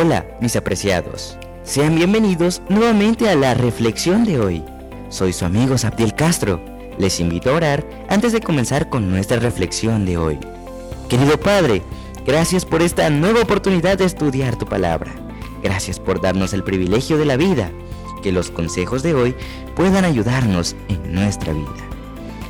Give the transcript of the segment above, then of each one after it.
Hola, mis apreciados. Sean bienvenidos nuevamente a la reflexión de hoy. Soy su amigo Sabdiel Castro. Les invito a orar antes de comenzar con nuestra reflexión de hoy. Querido Padre, gracias por esta nueva oportunidad de estudiar tu palabra. Gracias por darnos el privilegio de la vida. Que los consejos de hoy puedan ayudarnos en nuestra vida.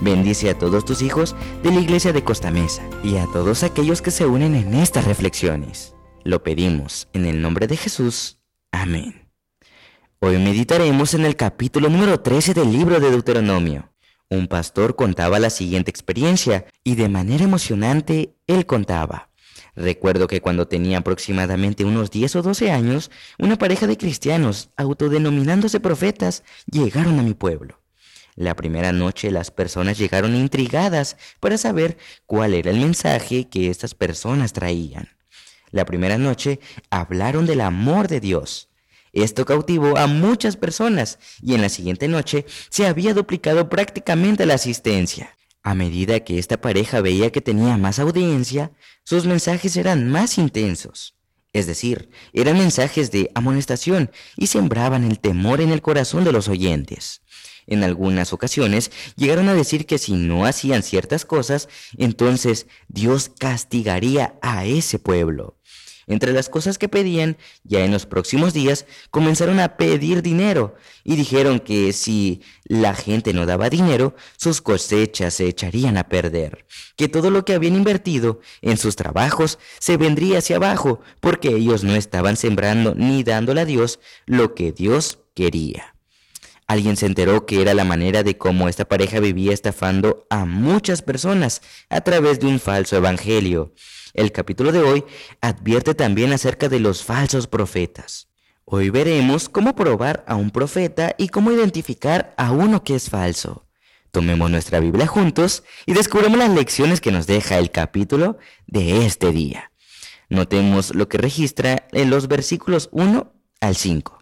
Bendice a todos tus hijos de la iglesia de Costa Mesa y a todos aquellos que se unen en estas reflexiones. Lo pedimos en el nombre de Jesús. Amén. Hoy meditaremos en el capítulo número 13 del libro de Deuteronomio. Un pastor contaba la siguiente experiencia y de manera emocionante él contaba. Recuerdo que cuando tenía aproximadamente unos 10 o 12 años, una pareja de cristianos, autodenominándose profetas, llegaron a mi pueblo. La primera noche las personas llegaron intrigadas para saber cuál era el mensaje que estas personas traían. La primera noche hablaron del amor de Dios. Esto cautivó a muchas personas y en la siguiente noche se había duplicado prácticamente la asistencia. A medida que esta pareja veía que tenía más audiencia, sus mensajes eran más intensos. Es decir, eran mensajes de amonestación y sembraban el temor en el corazón de los oyentes. En algunas ocasiones llegaron a decir que si no hacían ciertas cosas, entonces Dios castigaría a ese pueblo. Entre las cosas que pedían, ya en los próximos días comenzaron a pedir dinero y dijeron que si la gente no daba dinero, sus cosechas se echarían a perder, que todo lo que habían invertido en sus trabajos se vendría hacia abajo porque ellos no estaban sembrando ni dándole a Dios lo que Dios quería. Alguien se enteró que era la manera de cómo esta pareja vivía estafando a muchas personas a través de un falso evangelio. El capítulo de hoy advierte también acerca de los falsos profetas. Hoy veremos cómo probar a un profeta y cómo identificar a uno que es falso. Tomemos nuestra Biblia juntos y descubramos las lecciones que nos deja el capítulo de este día. Notemos lo que registra en los versículos 1 al 5.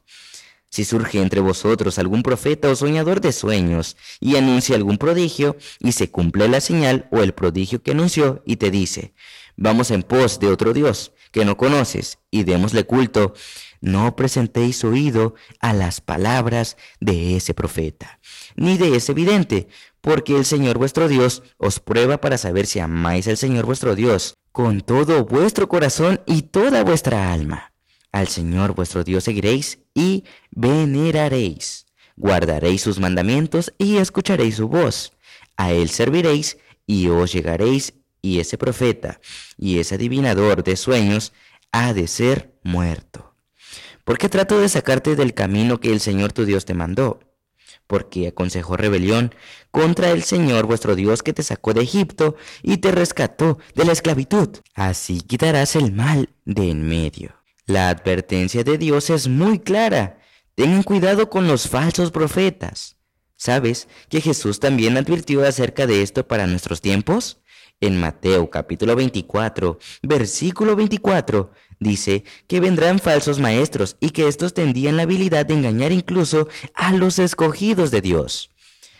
Si surge entre vosotros algún profeta o soñador de sueños y anuncia algún prodigio y se cumple la señal o el prodigio que anunció y te dice, vamos en pos de otro Dios que no conoces y démosle culto, no presentéis oído a las palabras de ese profeta, ni de ese vidente, porque el Señor vuestro Dios os prueba para saber si amáis al Señor vuestro Dios con todo vuestro corazón y toda vuestra alma. Al Señor vuestro Dios seguiréis y veneraréis. Guardaréis sus mandamientos y escucharéis su voz. A Él serviréis y os llegaréis y ese profeta y ese adivinador de sueños ha de ser muerto. ¿Por qué trato de sacarte del camino que el Señor tu Dios te mandó? Porque aconsejó rebelión contra el Señor vuestro Dios que te sacó de Egipto y te rescató de la esclavitud. Así quitarás el mal de en medio. La advertencia de Dios es muy clara. Tengan cuidado con los falsos profetas. ¿Sabes que Jesús también advirtió acerca de esto para nuestros tiempos? En Mateo capítulo 24, versículo 24, dice que vendrán falsos maestros y que estos tendrían la habilidad de engañar incluso a los escogidos de Dios.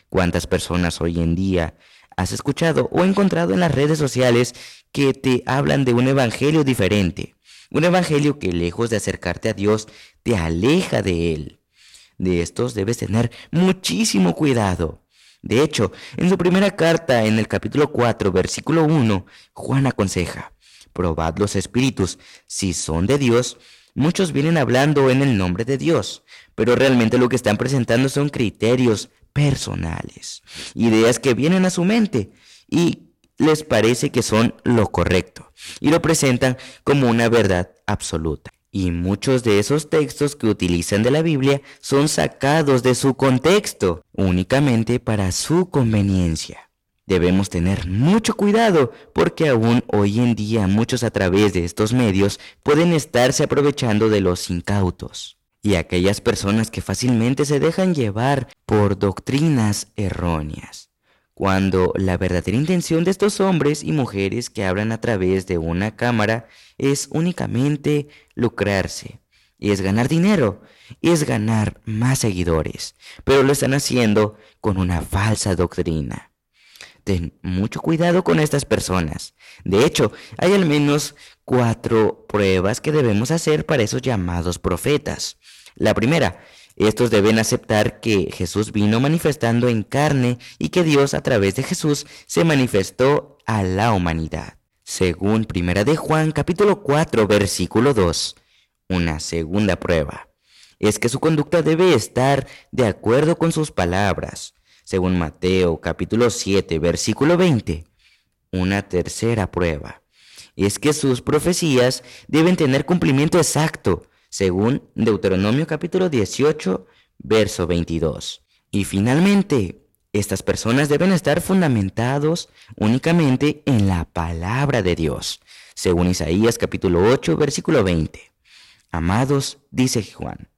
¿Cuántas personas hoy en día has escuchado o encontrado en las redes sociales que te hablan de un evangelio diferente? Un evangelio que lejos de acercarte a Dios, te aleja de Él. De estos debes tener muchísimo cuidado. De hecho, en su primera carta, en el capítulo 4, versículo 1, Juan aconseja, probad los espíritus, si son de Dios, muchos vienen hablando en el nombre de Dios, pero realmente lo que están presentando son criterios personales, ideas que vienen a su mente y les parece que son lo correcto y lo presentan como una verdad absoluta. Y muchos de esos textos que utilizan de la Biblia son sacados de su contexto únicamente para su conveniencia. Debemos tener mucho cuidado porque aún hoy en día muchos a través de estos medios pueden estarse aprovechando de los incautos y aquellas personas que fácilmente se dejan llevar por doctrinas erróneas cuando la verdadera intención de estos hombres y mujeres que hablan a través de una cámara es únicamente lucrarse, es ganar dinero, es ganar más seguidores, pero lo están haciendo con una falsa doctrina. ten mucho cuidado con estas personas. De hecho, hay al menos cuatro pruebas que debemos hacer para esos llamados profetas. La primera, estos deben aceptar que Jesús vino manifestando en carne y que Dios a través de Jesús se manifestó a la humanidad. Según Primera de Juan capítulo 4 versículo 2, una segunda prueba es que su conducta debe estar de acuerdo con sus palabras. Según Mateo capítulo 7 versículo 20, una tercera prueba es que sus profecías deben tener cumplimiento exacto, según Deuteronomio capítulo 18, verso 22. Y finalmente, estas personas deben estar fundamentados únicamente en la palabra de Dios, según Isaías capítulo 8, versículo 20. Amados, dice Juan,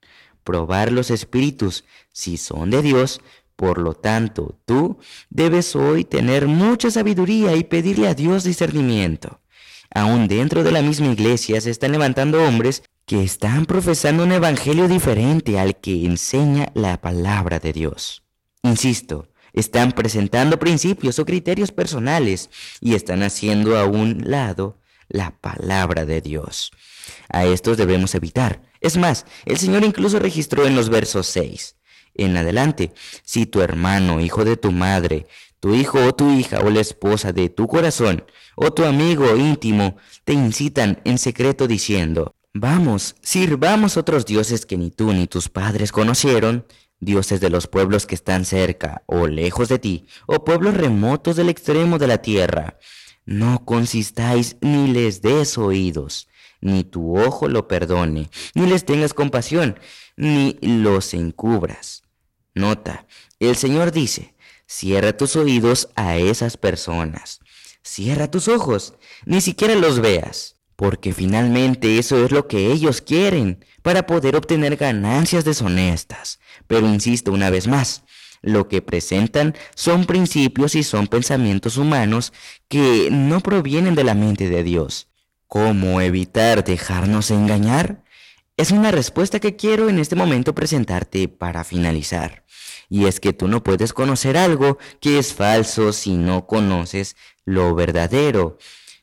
probar los espíritus si son de Dios, por lo tanto, tú debes hoy tener mucha sabiduría y pedirle a Dios discernimiento. Aún dentro de la misma iglesia se están levantando hombres que están profesando un evangelio diferente al que enseña la palabra de Dios. Insisto, están presentando principios o criterios personales y están haciendo a un lado la palabra de Dios. A estos debemos evitar. Es más, el Señor incluso registró en los versos 6 en adelante, si tu hermano, hijo de tu madre, tu hijo o tu hija o la esposa de tu corazón o tu amigo íntimo te incitan en secreto diciendo, vamos, sirvamos otros dioses que ni tú ni tus padres conocieron, dioses de los pueblos que están cerca o lejos de ti, o pueblos remotos del extremo de la tierra. No consistáis ni les des oídos, ni tu ojo lo perdone, ni les tengas compasión, ni los encubras. Nota, el Señor dice, Cierra tus oídos a esas personas. Cierra tus ojos. Ni siquiera los veas. Porque finalmente eso es lo que ellos quieren para poder obtener ganancias deshonestas. Pero insisto una vez más, lo que presentan son principios y son pensamientos humanos que no provienen de la mente de Dios. ¿Cómo evitar dejarnos engañar? Es una respuesta que quiero en este momento presentarte para finalizar. Y es que tú no puedes conocer algo que es falso si no conoces lo verdadero.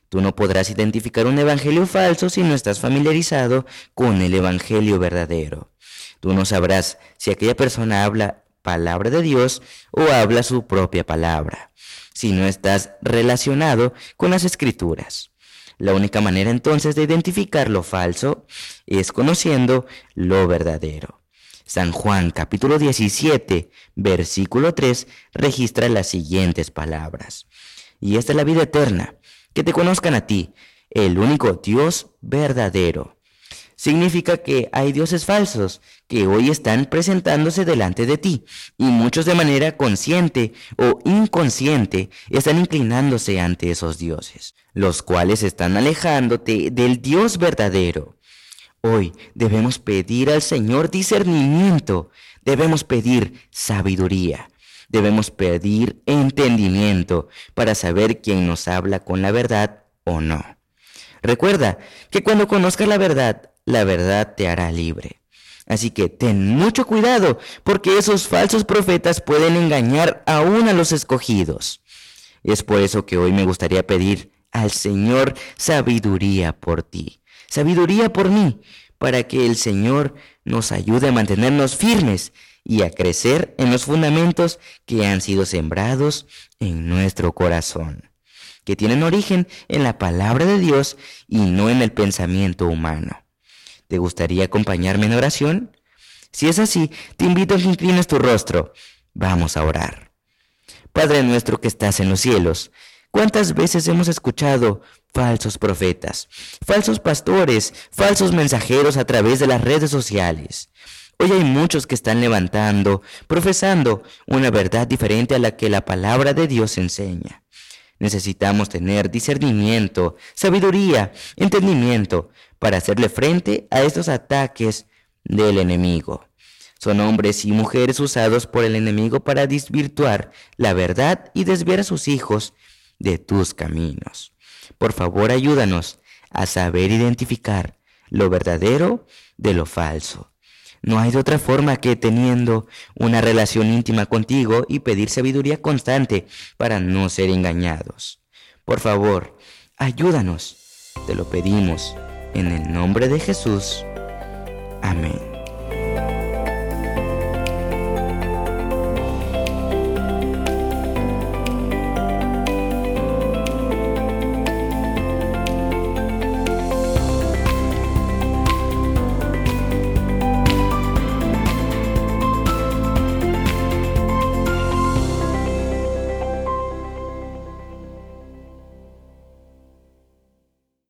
Tú no podrás identificar un evangelio falso si no estás familiarizado con el evangelio verdadero. Tú no sabrás si aquella persona habla palabra de Dios o habla su propia palabra, si no estás relacionado con las escrituras. La única manera entonces de identificar lo falso es conociendo lo verdadero. San Juan capítulo 17, versículo 3 registra las siguientes palabras. Y esta es la vida eterna, que te conozcan a ti, el único Dios verdadero. Significa que hay dioses falsos que hoy están presentándose delante de ti y muchos de manera consciente o inconsciente están inclinándose ante esos dioses, los cuales están alejándote del Dios verdadero. Hoy debemos pedir al Señor discernimiento, debemos pedir sabiduría, debemos pedir entendimiento para saber quién nos habla con la verdad o no. Recuerda que cuando conozcas la verdad, la verdad te hará libre. Así que ten mucho cuidado, porque esos falsos profetas pueden engañar aún a los escogidos. Es por eso que hoy me gustaría pedir al Señor sabiduría por ti sabiduría por mí, para que el Señor nos ayude a mantenernos firmes y a crecer en los fundamentos que han sido sembrados en nuestro corazón, que tienen origen en la palabra de Dios y no en el pensamiento humano. ¿Te gustaría acompañarme en oración? Si es así, te invito a que inclines tu rostro. Vamos a orar. Padre nuestro que estás en los cielos, ¿cuántas veces hemos escuchado falsos profetas, falsos pastores, falsos mensajeros a través de las redes sociales. Hoy hay muchos que están levantando, profesando una verdad diferente a la que la palabra de Dios enseña. Necesitamos tener discernimiento, sabiduría, entendimiento para hacerle frente a estos ataques del enemigo. Son hombres y mujeres usados por el enemigo para desvirtuar la verdad y desviar a sus hijos de tus caminos. Por favor, ayúdanos a saber identificar lo verdadero de lo falso. No hay de otra forma que teniendo una relación íntima contigo y pedir sabiduría constante para no ser engañados. Por favor, ayúdanos. Te lo pedimos en el nombre de Jesús. Amén.